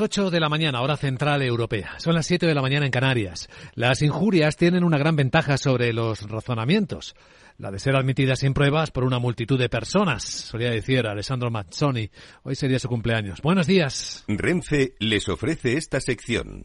8 de la mañana, hora central europea. Son las 7 de la mañana en Canarias. Las injurias tienen una gran ventaja sobre los razonamientos. La de ser admitidas sin pruebas por una multitud de personas, solía decir Alessandro Mazzoni. Hoy sería su cumpleaños. Buenos días. Renfe les ofrece esta sección.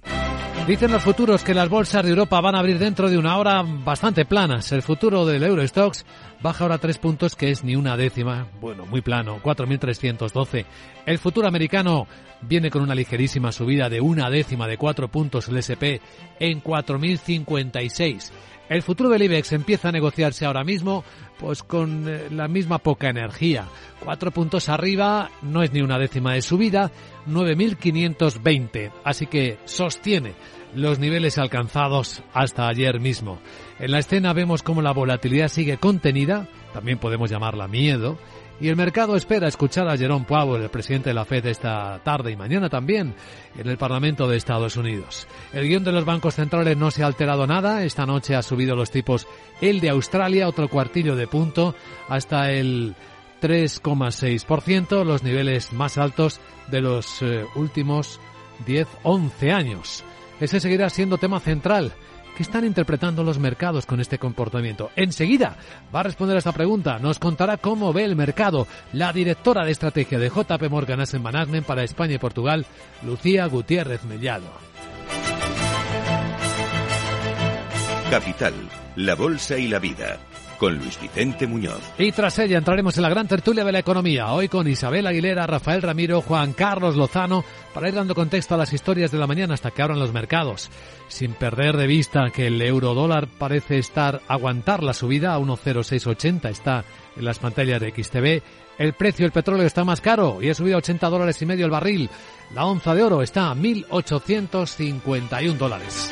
Dicen los futuros que las bolsas de Europa van a abrir dentro de una hora bastante planas. El futuro del Eurostox baja ahora tres puntos, que es ni una décima. Bueno, muy plano, 4.312. El futuro americano viene con una ligerísima subida de una décima de cuatro puntos el SP en 4.056. El futuro del IBEX empieza a negociarse ahora mismo, pues con eh, la misma poca energía. Cuatro puntos arriba, no es ni una décima de subida, 9.520. Así que sostiene los niveles alcanzados hasta ayer mismo. En la escena vemos cómo la volatilidad sigue contenida, también podemos llamarla miedo, y el mercado espera escuchar a Jerome Powell, el presidente de la Fed, esta tarde y mañana también en el Parlamento de Estados Unidos. El guion de los bancos centrales no se ha alterado nada. Esta noche ha subido los tipos el de Australia, otro cuartillo de punto, hasta el 3,6%, los niveles más altos de los eh, últimos 10-11 años. Ese seguirá siendo tema central ¿Qué están interpretando los mercados con este comportamiento? Enseguida va a responder a esta pregunta. Nos contará cómo ve el mercado la directora de estrategia de JP Morgan Asset Management para España y Portugal, Lucía Gutiérrez Mellado. Capital, la Bolsa y la Vida con Luis Vicente Muñoz. Y tras ella entraremos en la gran tertulia de la economía, hoy con Isabel Aguilera, Rafael Ramiro, Juan Carlos Lozano, para ir dando contexto a las historias de la mañana hasta que abran los mercados. Sin perder de vista que el euro dólar parece estar aguantar la subida a 1,0680, está en las pantallas de XTV. El precio del petróleo está más caro y ha subido a 80 dólares y medio el barril. La onza de oro está a 1.851 dólares.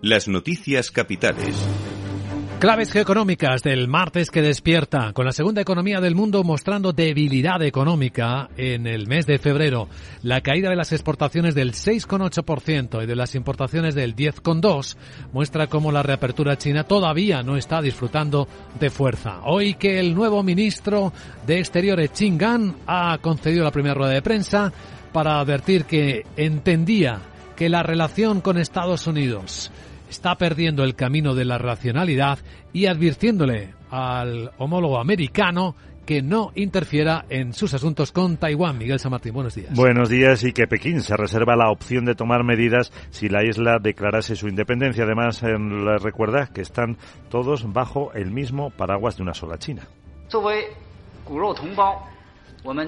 Las noticias capitales. Claves geoeconómicas del martes que despierta, con la segunda economía del mundo mostrando debilidad económica en el mes de febrero. La caída de las exportaciones del 6,8% y de las importaciones del 10,2% muestra cómo la reapertura china todavía no está disfrutando de fuerza. Hoy que el nuevo ministro de Exteriores, Qin Gan, ha concedido la primera rueda de prensa para advertir que entendía que la relación con Estados Unidos está perdiendo el camino de la racionalidad y advirtiéndole al homólogo americano que no interfiera en sus asuntos con Taiwán. Miguel San Martín, buenos días. Buenos días y que Pekín se reserva la opción de tomar medidas si la isla declarase su independencia. Además, les recuerda que están todos bajo el mismo paraguas de una sola China.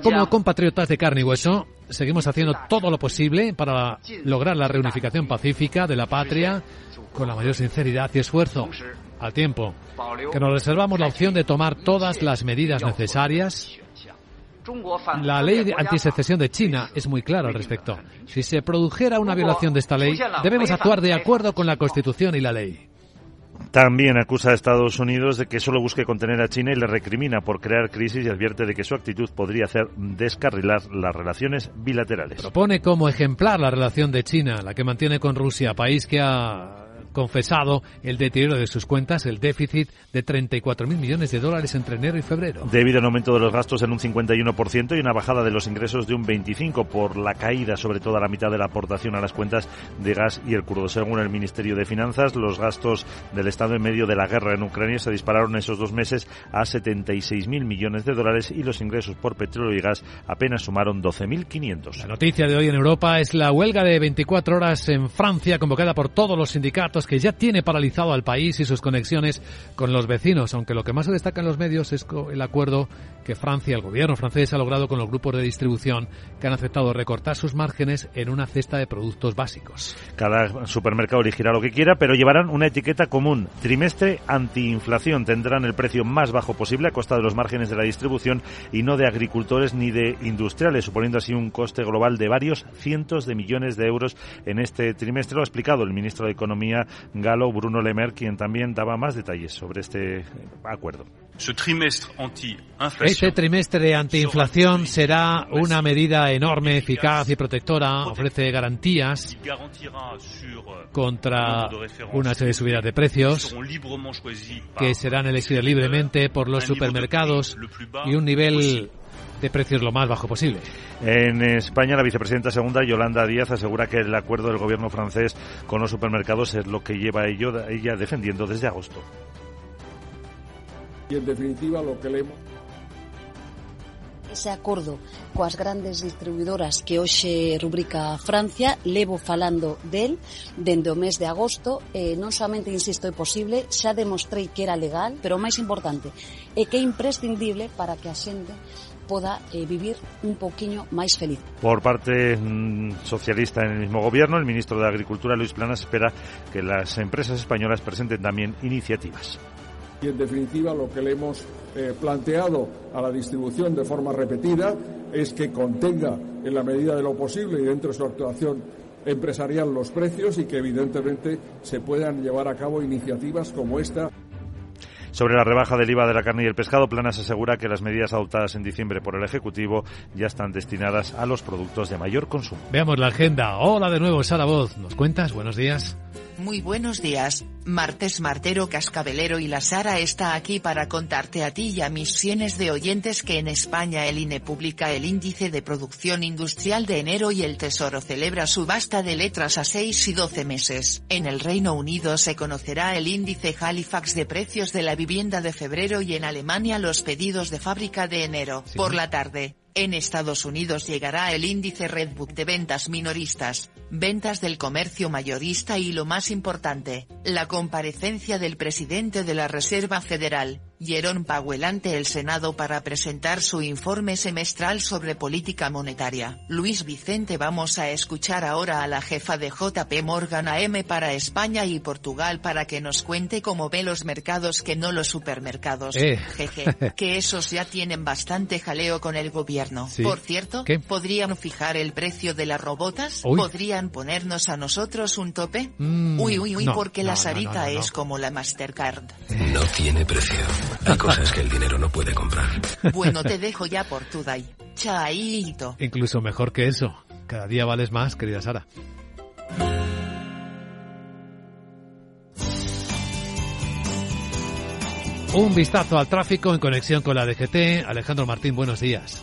Como compatriotas de carne y hueso, seguimos haciendo todo lo posible para lograr la reunificación pacífica de la patria con la mayor sinceridad y esfuerzo al tiempo. Que nos reservamos la opción de tomar todas las medidas necesarias. La ley de antisecesión de China es muy clara al respecto. Si se produjera una violación de esta ley, debemos actuar de acuerdo con la Constitución y la ley. También acusa a Estados Unidos de que solo busque contener a China y le recrimina por crear crisis y advierte de que su actitud podría hacer descarrilar las relaciones bilaterales. Propone como ejemplar la relación de China, la que mantiene con Rusia, país que ha confesado el deterioro de sus cuentas, el déficit de 34.000 millones de dólares entre enero y febrero. Debido al aumento de los gastos en un 51% y una bajada de los ingresos de un 25% por la caída, sobre todo a la mitad de la aportación a las cuentas de gas y el crudo. Según el Ministerio de Finanzas, los gastos del Estado en medio de la guerra en Ucrania se dispararon esos dos meses a 76.000 millones de dólares y los ingresos por petróleo y gas apenas sumaron 12.500. La noticia de hoy en Europa es la huelga de 24 horas en Francia convocada por todos los sindicatos que ya tiene paralizado al país y sus conexiones con los vecinos, aunque lo que más se destaca en los medios es el acuerdo que Francia, el gobierno francés, ha logrado con los grupos de distribución que han aceptado recortar sus márgenes en una cesta de productos básicos. Cada supermercado elegirá lo que quiera, pero llevarán una etiqueta común. Trimestre antiinflación. Tendrán el precio más bajo posible a costa de los márgenes de la distribución y no de agricultores ni de industriales, suponiendo así un coste global de varios cientos de millones de euros en este trimestre. Lo ha explicado el ministro de Economía galo Bruno Lemer, quien también daba más detalles sobre este acuerdo. Este trimestre antiinflación será una medida enorme, eficaz y protectora. Ofrece garantías contra una serie de subidas de precios que serán elegidas libremente por los supermercados y un nivel de precios lo más bajo posible. En España, la vicepresidenta segunda, Yolanda Díaz, asegura que el acuerdo del gobierno francés con los supermercados es lo que lleva ella defendiendo desde agosto. Y en definitiva lo que le ese acordo coas grandes distribuidoras que hoxe rubrica Francia levo falando del dende o mes de agosto e non somente, insisto, é posible xa demostrei que era legal pero o máis importante é que é imprescindible para que a xente poda eh, vivir un poquinho máis feliz. Por parte mm, socialista en el mismo gobierno, el ministro de Agricultura, Luis Planas, espera que las empresas españolas presenten también iniciativas y en definitiva lo que le hemos eh, planteado a la distribución de forma repetida es que contenga en la medida de lo posible y dentro de su actuación empresarial los precios y que evidentemente se puedan llevar a cabo iniciativas como esta. Sobre la rebaja del IVA de la carne y el pescado, Planas asegura que las medidas adoptadas en diciembre por el Ejecutivo ya están destinadas a los productos de mayor consumo. Veamos la agenda. Hola de nuevo, Sara Voz. ¿Nos cuentas? Buenos días. Muy buenos días, Martes Martero Cascabelero y la Sara está aquí para contarte a ti y a mis cientos de oyentes que en España el INE publica el índice de producción industrial de enero y el Tesoro celebra su basta de letras a 6 y 12 meses. En el Reino Unido se conocerá el índice Halifax de precios de la vivienda de febrero y en Alemania los pedidos de fábrica de enero. Por la tarde, en Estados Unidos llegará el índice Redbook de ventas minoristas, ventas del comercio mayorista y lo más importante, la comparecencia del presidente de la Reserva Federal, Jerome Powell ante el Senado para presentar su informe semestral sobre política monetaria. Luis Vicente vamos a escuchar ahora a la jefa de JP Morgan AM para España y Portugal para que nos cuente cómo ve los mercados que no los supermercados. Eh. Jeje, que esos ya tienen bastante jaleo con el gobierno. Sí. Por cierto, ¿Qué? ¿podrían fijar el precio de las robotas? Uy. ¿Podrían ponernos a nosotros un tope? Mm, uy, uy, uy, no, porque no, la no, Sarita no, no, no. es como la Mastercard. No tiene precio. Hay cosas que el dinero no puede comprar. Bueno, te dejo ya por tu day. Chaito. Incluso mejor que eso. Cada día vales más, querida Sara. Un vistazo al tráfico en conexión con la DGT. Alejandro Martín, buenos días.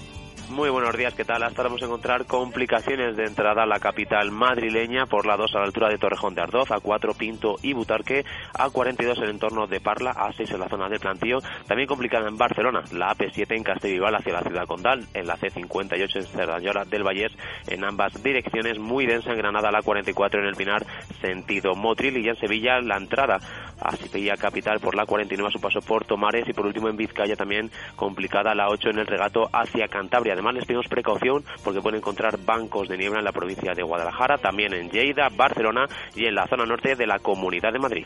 Muy buenos días, ¿qué tal? Hasta vamos a encontrar complicaciones de entrada a la capital madrileña por la 2 a la altura de Torrejón de Ardoz, a 4 Pinto y Butarque, a 42 en el entorno de Parla, a 6 en la zona del Plantío. También complicada en Barcelona, la AP7 en Castellbisbal hacia la ciudad condal, en la C58 en Cerdanyola del Vallés, en ambas direcciones, muy densa en Granada, la 44 en el Pinar, sentido Motril y ya en Sevilla la entrada a Sevilla capital por la 49 a su paso por Tomares y por último en Vizcaya también complicada la 8 en el regato hacia Cantabria. Además les pedimos precaución porque pueden encontrar bancos de niebla en la provincia de Guadalajara, también en Lleida, Barcelona y en la zona norte de la Comunidad de Madrid.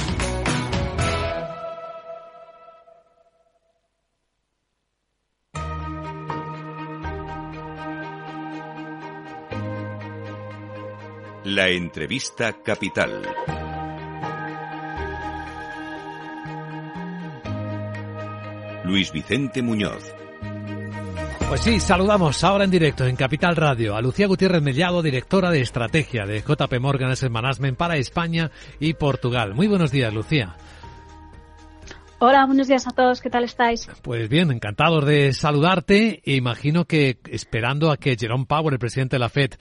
La entrevista capital. Luis Vicente Muñoz. Pues sí, saludamos ahora en directo en Capital Radio a Lucía Gutiérrez Mellado, directora de estrategia de JP Morgan Asset Management para España y Portugal. Muy buenos días, Lucía. Hola, buenos días a todos. ¿Qué tal estáis? Pues bien, encantados de saludarte. E imagino que esperando a que Jerome Powell, el presidente de la Fed,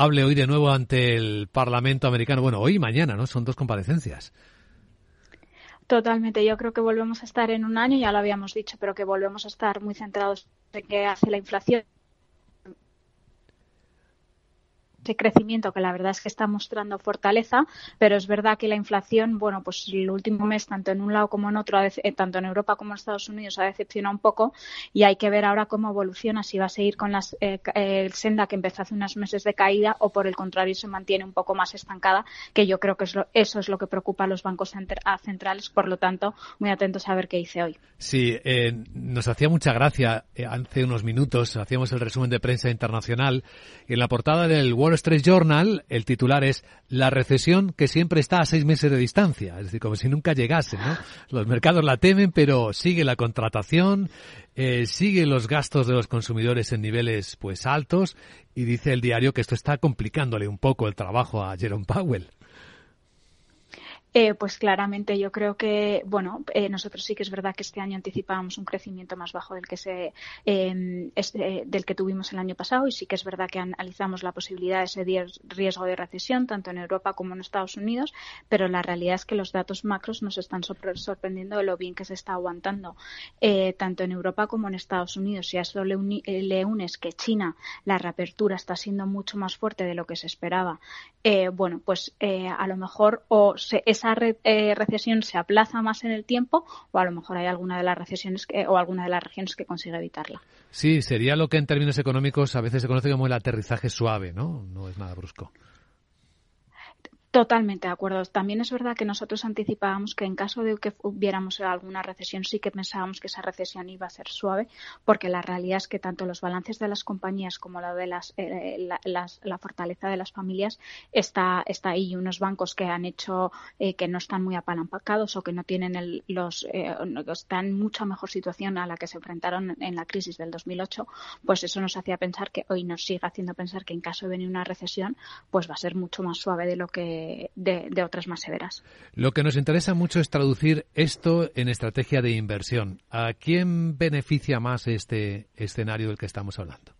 hable hoy de nuevo ante el Parlamento americano. Bueno, hoy y mañana, ¿no? Son dos comparecencias. Totalmente. Yo creo que volvemos a estar en un año, ya lo habíamos dicho, pero que volvemos a estar muy centrados en qué hace la inflación ese crecimiento que la verdad es que está mostrando fortaleza, pero es verdad que la inflación, bueno, pues el último mes, tanto en un lado como en otro, eh, tanto en Europa como en Estados Unidos, ha decepcionado un poco y hay que ver ahora cómo evoluciona, si va a seguir con la eh, eh, senda que empezó hace unos meses de caída o por el contrario se mantiene un poco más estancada, que yo creo que es eso es lo que preocupa a los bancos centrales, por lo tanto, muy atentos a ver qué dice hoy. Sí, nos hacía mucha gracia hace unos minutos, hacíamos el resumen de prensa internacional en la portada del Wall Street Journal, el titular es La recesión que siempre está a seis meses de distancia. Es decir, como si nunca llegase, ¿no? Los mercados la temen, pero sigue la contratación, eh, sigue los gastos de los consumidores en niveles pues altos y dice el diario que esto está complicándole un poco el trabajo a Jerome Powell. Eh, pues claramente yo creo que, bueno, eh, nosotros sí que es verdad que este año anticipábamos un crecimiento más bajo del que se, em, eh, del que tuvimos el año pasado y sí que es verdad que analizamos la posibilidad de ese riesgo de recesión tanto en Europa como en Estados Unidos, pero la realidad es que los datos macros nos están sorprendiendo de lo bien que se está aguantando tanto en Europa como en Estados Unidos. Y a eso le, unes que China, la reapertura está siendo mucho más fuerte de lo que se esperaba. bueno, pues a lo mejor o se, esa eh, recesión se aplaza más en el tiempo o a lo mejor hay alguna de las recesiones o alguna de las regiones que consigue evitarla. Sí, sería lo que en términos económicos a veces se conoce como el aterrizaje suave, ¿no? No es nada brusco. Totalmente de acuerdo. También es verdad que nosotros anticipábamos que en caso de que hubiéramos alguna recesión, sí que pensábamos que esa recesión iba a ser suave, porque la realidad es que tanto los balances de las compañías como la de las, eh, la, fortaleza de las familias está, está ahí. Unos bancos que han hecho eh, que no están muy apalancados o que no tienen el, los eh, están en mucha mejor situación a la que se enfrentaron en la crisis del 2008, pues eso nos hacía pensar que hoy nos sigue haciendo pensar que en caso de venir una recesión, pues va a ser mucho más suave de lo que de, otras más severas. Lo que nos interesa mucho es traducir esto en estrategia de inversión. ¿A quién beneficia más este escenario del que estamos hablando?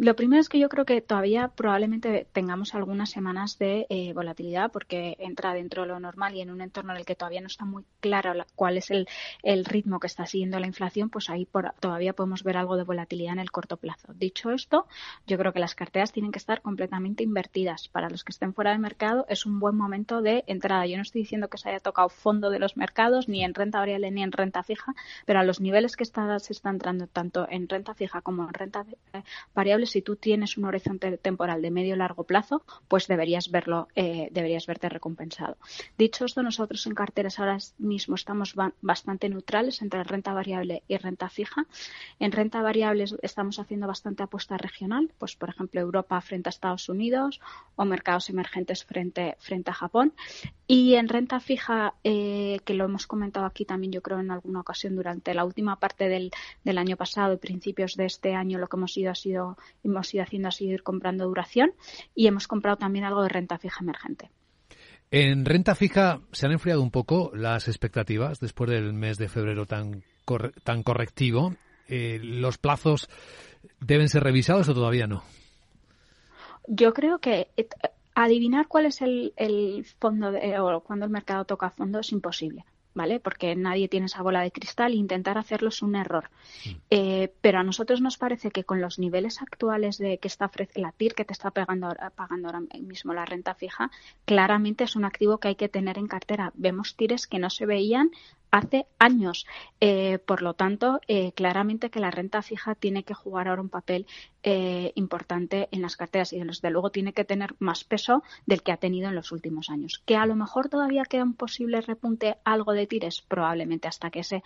Lo primero es que yo creo que todavía probablemente tengamos algunas semanas de eh, volatilidad porque entra dentro de lo normal y en un entorno en el que todavía no está muy claro cuál es el, ritmo que está siguiendo la inflación, pues ahí todavía podemos ver algo de volatilidad en el corto plazo. Dicho esto, yo creo que las carteras tienen que estar completamente invertidas. Para los que estén fuera de mercado es un buen momento de entrada. Yo no estoy diciendo que se haya tocado fondo de los mercados, ni en renta variable ni en renta fija, pero a los niveles que está, se está entrando tanto en renta fija como en renta eh, si tú tienes un horizonte temporal de medio largo plazo, pues deberías verlo, eh, deberías verte recompensado. Dicho esto, nosotros en carteras ahora mismo estamos bastante neutrales entre renta variable y renta fija. En renta variable estamos haciendo bastante apuesta regional, pues por ejemplo Europa frente a Estados Unidos o mercados emergentes frente, frente a Japón. Y en renta fija, eh, que lo hemos comentado aquí también yo creo en alguna ocasión durante la última parte del, del año pasado y principios de este año, lo que hemos ido ha sido hemos ido haciendo así ir comprando duración y hemos comprado también algo de renta fija emergente. En renta fija se han enfriado un poco las expectativas después del mes de febrero tan, tan correctivo. Eh, ¿Los plazos deben ser revisados o todavía no? Yo creo que adivinar cuál es el, el fondo o cuando el mercado toca fondo es imposible. ¿Vale? Porque nadie tiene esa bola de cristal e intentar hacerlo es un error. Eh, pero a nosotros nos parece que con los niveles actuales de que está la TIR que te está pagando, pagando ahora mismo la renta fija, claramente es un activo que hay que tener en cartera. Vemos TIRes que no se veían hace años. Eh, por lo tanto, eh, claramente que la renta fija tiene que jugar ahora un papel eh, importante en las carteras y desde luego tiene que tener más peso del que ha tenido en los últimos años. Que a lo mejor todavía queda un posible repunte algo de tires, probablemente hasta que se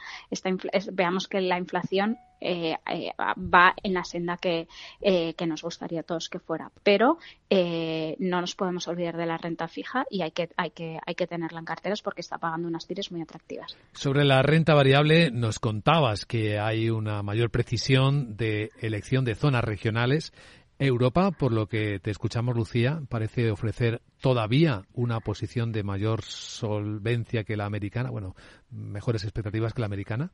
veamos que la inflación eh, eh, va en la senda que, eh, que, nos gustaría a todos que fuera. Pero no nos podemos olvidar de la renta fija y hay que, hay, que, hay que tenerla en carteras porque está pagando unas tires muy atractivas. Sobre la renta variable, nos contabas que hay una mayor precisión de elección de zonas regionales. Europa, por lo que te escuchamos, Lucía, parece ofrecer todavía una posición de mayor solvencia que la americana, bueno, mejores expectativas que la americana.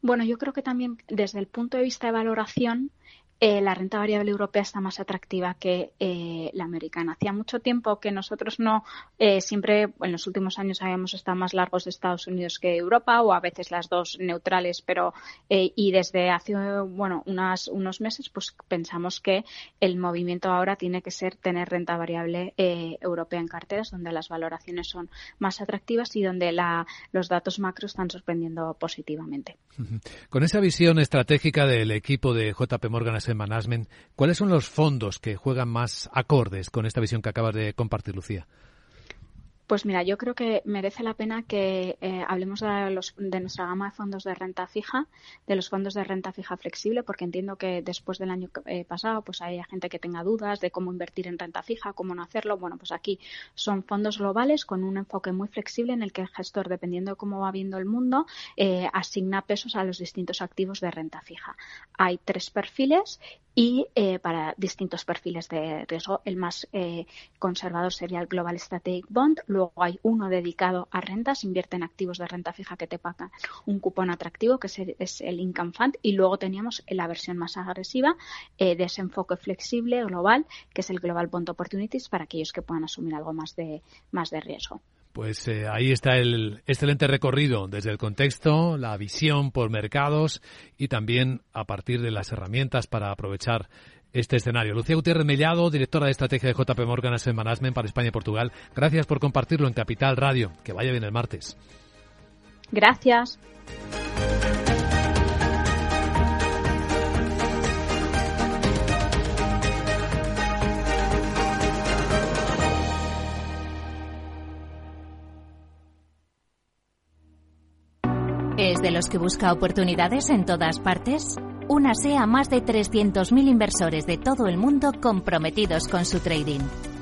Bueno, yo creo que también desde el punto de vista de valoración eh, la renta variable europea está más atractiva que eh, la americana. Hacía mucho tiempo que nosotros no, eh, siempre en los últimos años habíamos estado más largos de Estados Unidos que Europa o a veces las dos neutrales, pero y desde hace bueno unas, unos meses pues pensamos que el movimiento ahora tiene que ser tener renta variable europea en carteras donde las valoraciones son más atractivas y donde la, los datos macro están sorprendiendo positivamente. Con esa visión estratégica del equipo de JP Morgan Management, ¿cuáles son los fondos que juegan más acordes con esta visión que acabas de compartir, Lucía? Pues mira, yo creo que merece la pena que eh, hablemos de, los, de, nuestra gama de fondos de renta fija, de los fondos de renta fija flexible, porque entiendo que después del año eh, pasado pues hay gente que tenga dudas de cómo invertir en renta fija, cómo no hacerlo. Bueno, pues aquí son fondos globales con un enfoque muy flexible en el que el gestor, dependiendo de cómo va viendo el mundo, eh, asigna pesos a los distintos activos de renta fija. Hay tres perfiles y eh, para distintos perfiles de riesgo. El más eh, conservador sería el Global Strategic Bond. Luego hay uno dedicado a rentas, invierte en activos de renta fija que te pagan un cupón atractivo, que es el Income Fund. Y luego teníamos la versión más agresiva eh, de ese enfoque flexible global, que es el Global Bond Opportunities, para aquellos que puedan asumir algo más de, más de riesgo. Pues eh, ahí está el excelente recorrido desde el contexto, la visión por mercados y también a partir de las herramientas para aprovechar este escenario. Lucía Gutiérrez Mellado, directora de estrategia de JP Morgan Asset Management para España y Portugal. Gracias por compartirlo en Capital Radio. Que vaya bien el martes. Gracias. ¿Es de los que busca oportunidades en todas partes? Únase a más de 300.000 inversores de todo el mundo comprometidos con su trading.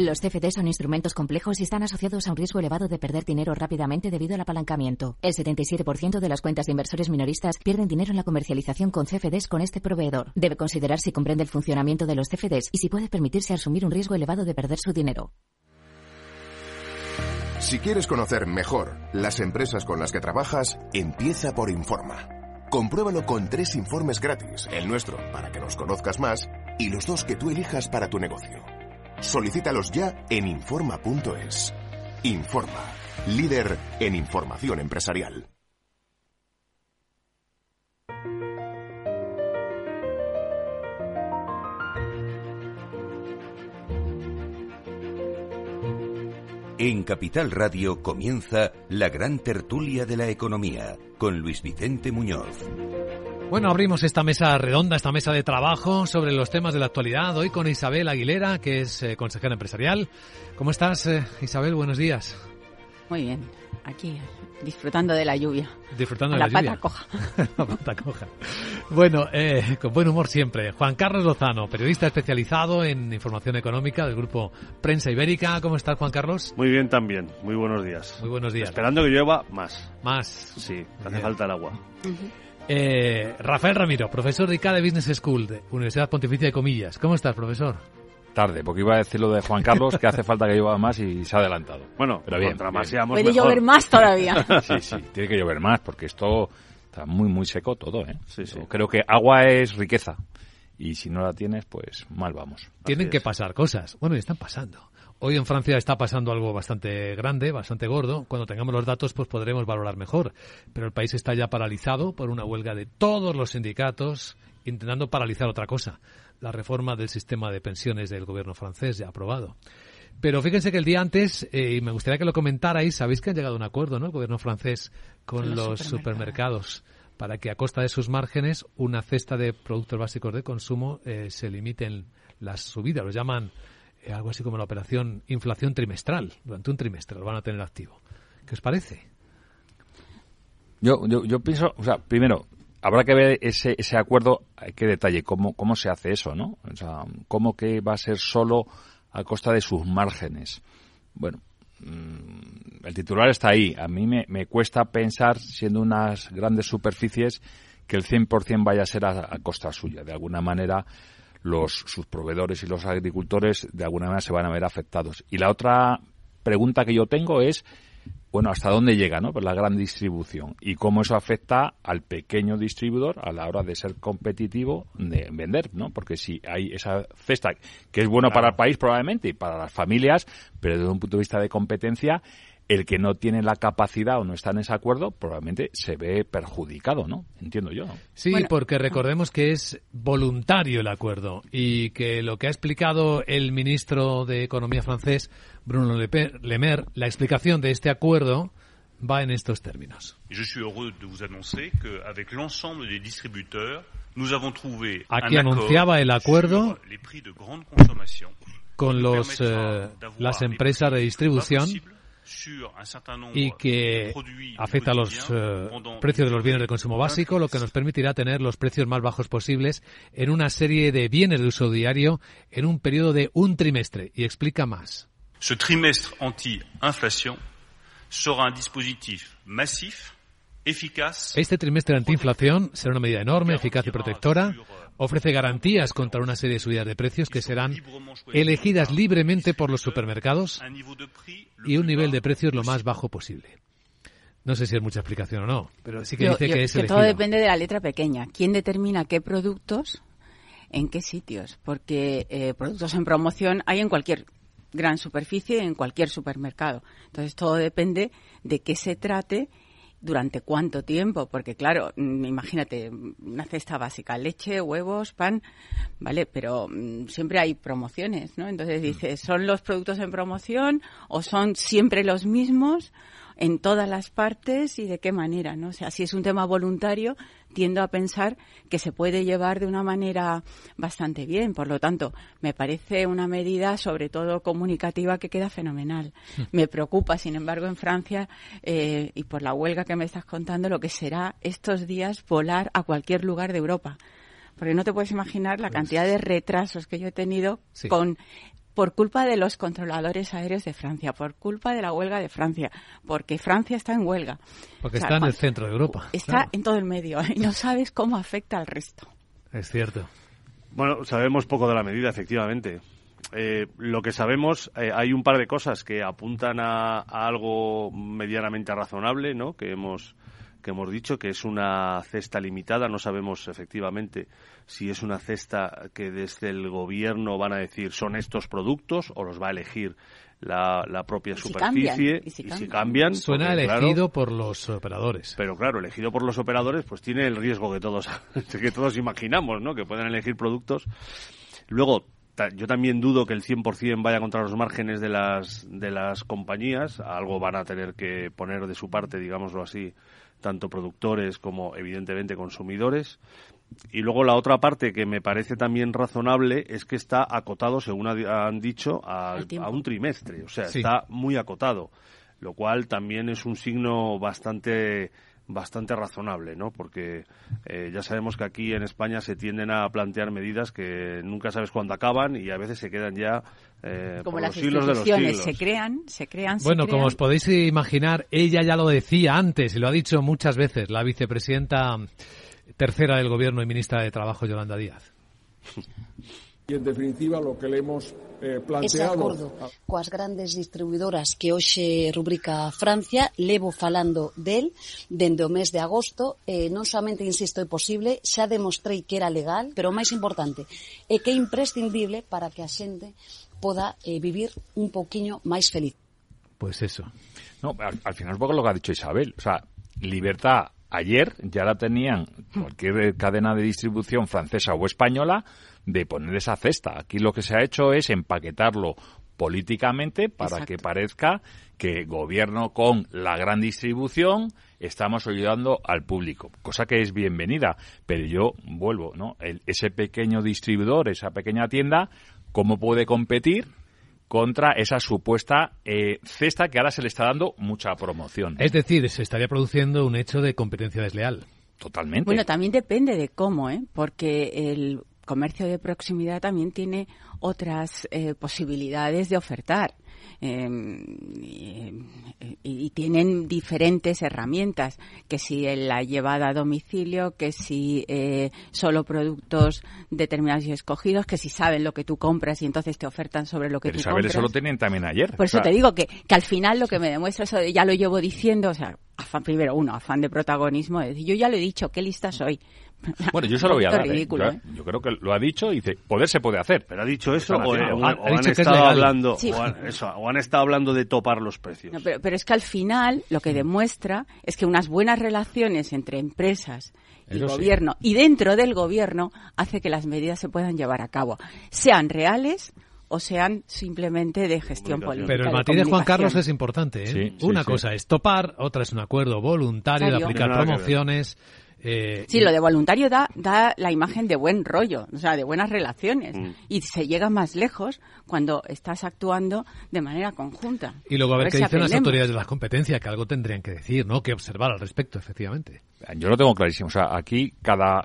Los CFD son instrumentos complejos y están asociados a un riesgo elevado de perder dinero rápidamente debido al apalancamiento. El 77% de las cuentas de inversores minoristas pierden dinero en la comercialización con CFDs con este proveedor. Debe considerar si comprende el funcionamiento de los CFDs y si puede permitirse asumir un riesgo elevado de perder su dinero. Si quieres conocer mejor las empresas con las que trabajas, empieza por Informa. Compruébalo con tres informes gratis, el nuestro para que nos conozcas más y los dos que tú elijas para tu negocio. Solicítalos ya en Informa.es. Informa, líder en información empresarial. En Capital Radio comienza la gran tertulia de la economía con Luis Vicente Muñoz. Bueno, abrimos esta mesa redonda, esta mesa de trabajo sobre los temas de la actualidad. Hoy con Isabel Aguilera, que es eh, consejera empresarial. ¿Cómo estás, eh, Isabel? Buenos días. Muy bien. aquí, disfrutando de la lluvia. Disfrutando de la, la, lluvia. pata coja. la pata coja. Bueno, eh, con buen humor siempre. Juan Carlos Lozano, periodista especializado en información económica del grupo Prensa Ibérica. ¿Cómo estás, Juan Carlos? Muy bien también. Muy buenos días. Muy buenos días. Esperando que llueva más. Más. Sí, hace falta el agua. Eh, Rafael Ramiro, profesor de ICADE Business School de Universidad Pontificia de Comillas. ¿Cómo estás, profesor? Tarde, porque iba a decir lo de Juan Carlos, que hace falta que llueva más y se ha adelantado. Bueno, pero bien. contra más bien. seamos Puede mejor. llover más todavía. Sí, sí, tiene que llover más, porque esto está muy, muy seco todo, ¿eh? Sí, sí. Yo creo que agua es riqueza. Y si no la tienes, pues mal vamos. Tienen Así que es. pasar cosas. Bueno, y están pasando. Hoy en Francia está pasando algo bastante grande, bastante gordo. Cuando tengamos los datos, pues podremos valorar mejor. Pero el país está ya paralizado por una huelga de todos los sindicatos intentando paralizar otra cosa, la reforma del sistema de pensiones del gobierno francés ya aprobado. Pero fíjense que el día antes, eh, y me gustaría que lo comentarais, sabéis que han llegado a un acuerdo, ¿no? El gobierno francés con, Con los los supermercados. para que a costa de sus márgenes una cesta de productos básicos de consumo eh, se limiten las subidas. Lo llaman algo así como la operación inflación trimestral. Durante un trimestre lo van a tener activo. ¿Qué os parece? Yo, yo, yo pienso, o sea, primero, habrá que ver ese, ese acuerdo, eh, qué detalle, cómo, cómo se hace eso, ¿no? O sea, cómo que va a ser solo a costa de sus márgenes. Bueno, mm, el titular está ahí. A mí me, me cuesta pensar, siendo unas grandes superficies, que el 100% vaya a ser a costa suya. De alguna manera, los, sus proveedores y los agricultores, de alguna manera, se van a ver afectados. Y la otra pregunta que yo tengo es, bueno, ¿hasta dónde llega ¿no? Pues la gran distribución? Y cómo eso afecta al pequeño distribuidor a la hora de ser competitivo de vender, ¿no? Porque si hay esa cesta que es bueno para el país probablemente y para las familias, pero desde un punto de vista de competencia, el que no tiene la capacidad o no está en ese acuerdo probablemente se ve perjudicado, ¿no? Entiendo yo. ¿no? Sí, porque recordemos que es voluntario el acuerdo y que lo que ha explicado el ministro de Economía francés, Bruno Le Maire, la explicación de este acuerdo va en estos términos. Et je suis heureux de vous annoncer qu'avec l'ensemble des distributeurs, nous avons trouvé Aquí anunciaba el acuerdo con los, eh, las empresas de distribución y que afecta a los eh, precios de los bienes de consumo básico, lo que nos permitirá tener los precios más bajos posibles en una serie de bienes de uso diario en un periodo de un trimestre. Y explica más. Ce trimestre anti-inflation sera un dispositif massif, Este trimestre antiinflación será una medida enorme, eficaz y protectora. Ofrece garantías contra una serie de subidas de precios que serán elegidas libremente por los supermercados y un nivel de precios lo más bajo posible. No sé si es mucha explicación o no, pero sí que Yo- dice yo- que es todo elegido. depende de la letra pequeña. ¿Quién determina qué productos en qué sitios? Porque eh, productos en promoción hay en cualquier gran superficie, en cualquier supermercado. Entonces todo depende de qué se trate durante cuánto tiempo, porque claro, mm, imagínate, una cesta básica, leche, huevos, pan, ¿vale? Pero mm, siempre hay promociones, ¿no? Entonces dices, ¿son los productos en promoción o son siempre los mismos en todas las partes y de qué manera, ¿no? O sea, si es un tema voluntario, tiendo a pensar que se puede llevar de una manera bastante bien. Por lo tanto, me parece una medida, sobre todo comunicativa, que queda fenomenal. Me preocupa, sin embargo, en Francia, eh, y por la huelga que me estás contando, lo que será estos días volar a cualquier lugar de Europa. Porque no te puedes imaginar la cantidad de retrasos que yo he tenido Sí. con por culpa de los controladores aéreos de Francia, por culpa de la huelga de Francia, porque Francia está en huelga. Porque O sea, está en el centro de Europa. Está claro. en todo el medio y no sabes cómo afecta al resto. Es cierto. Bueno, sabemos poco de la medida, efectivamente. Eh, lo que sabemos, eh, hay un par de cosas que apuntan a, a algo medianamente razonable, ¿no? Que hemos que hemos dicho que es una cesta limitada. No sabemos efectivamente si es una cesta que desde el gobierno van a decir son estos productos o los va a elegir la, la propia si superficie cambian, y y si si cambian. Suena porque, claro, elegido por los operadores. pero claro, elegido por los operadores, pues tiene el riesgo que todos, que todos imaginamos, ¿no? Que puedan elegir productos. Luego, ta- yo también dudo que el 100% vaya contra los márgenes de las, de las compañías. Algo van a tener que poner de su parte, digámoslo así, tanto productores como, evidentemente, consumidores. Y luego la otra parte que me parece también razonable es que está acotado, según ha- han dicho, a, a un trimestre. O sea, Sí. está muy acotado. lo cual también es un signo bastante bastante razonable, ¿no? Porque eh, ya sabemos que aquí en España se tienden a plantear medidas que nunca sabes cuándo acaban y a veces se quedan ya eh, como por las los siglos de los instituciones se crean, se crean, se Bueno, crean. como os podéis imaginar, ella ya lo decía antes y lo ha dicho muchas veces, la vicepresidenta tercera del Gobierno y ministra de Trabajo, Yolanda Díaz. e, en definitiva, lo que le hemos eh, planteado... Ese acordo coas grandes distribuidoras que hoxe rubrica Francia, levo falando del dende o mes de agosto, eh, non somente insisto é posible, xa demostrei que era legal, pero o máis importante é que é imprescindible para que a xente poda eh, vivir un poquinho máis feliz. Pois pues eso. No, al, al final un poco lo que ha dicho Isabel, o sea, libertad ayer ya la tenían cualquier cadena de distribución francesa o española de poner esa cesta. Aquí lo que se ha hecho es empaquetarlo políticamente para Exacto. que parezca que gobierno con la gran distribución estamos ayudando al público, cosa que es bienvenida, pero yo vuelvo, ¿no? El- ese pequeño distribuidor, esa pequeña tienda, ¿cómo puede competir contra esa supuesta eh, cesta que ahora se le está dando mucha promoción? Es decir, se estaría produciendo un hecho de competencia desleal. Totalmente. Bueno, también depende de cómo, ¿eh? Porque el comercio de proximidad también tiene otras eh, posibilidades de ofertar. Eh, y, y tienen diferentes herramientas, que si la llevada a domicilio, que si eh, solo productos determinados y escogidos, que si saben lo que tú compras y entonces te ofertan sobre lo que Pero tú compras. eso lo tenían también ayer. Por eso O sea, te digo que, que al final lo que me demuestra eso, de- ya lo llevo diciendo, o sea, afán, primero uno, afán de protagonismo, es decir, yo ya lo he dicho, qué lista soy. Bueno, yo se lo voy a dar. ¿eh? ridículo, ¿eh? yo creo que lo ha dicho y dice, poder se puede hacer. Pero ha dicho eso o, haciendo. o- Ha- o ha dicho han es estado hablando Sí. o han, eso, o han estado hablando de topar los precios. No, pero, pero es que al final lo que demuestra es que unas buenas relaciones entre empresas y Eso sí. gobierno y dentro del gobierno hace que las medidas se puedan llevar a cabo, sean reales o sean simplemente de gestión política. Pero el matiz de Juan. Carlos es importante. ¿eh? Sí, sí, Una sí. cosa es topar, otra es un acuerdo voluntario de aplicar promociones. Eh, Sí, y- lo de voluntario da, da la imagen de buen rollo, o sea, de buenas relaciones. Mm. Y se llega más lejos cuando estás actuando de manera conjunta. Y luego a ver ver qué si dicen las autoridades de la competencia, que algo tendrían que decir, ¿no? Que observar al respecto, efectivamente. Yo lo tengo clarísimo. O sea, aquí cada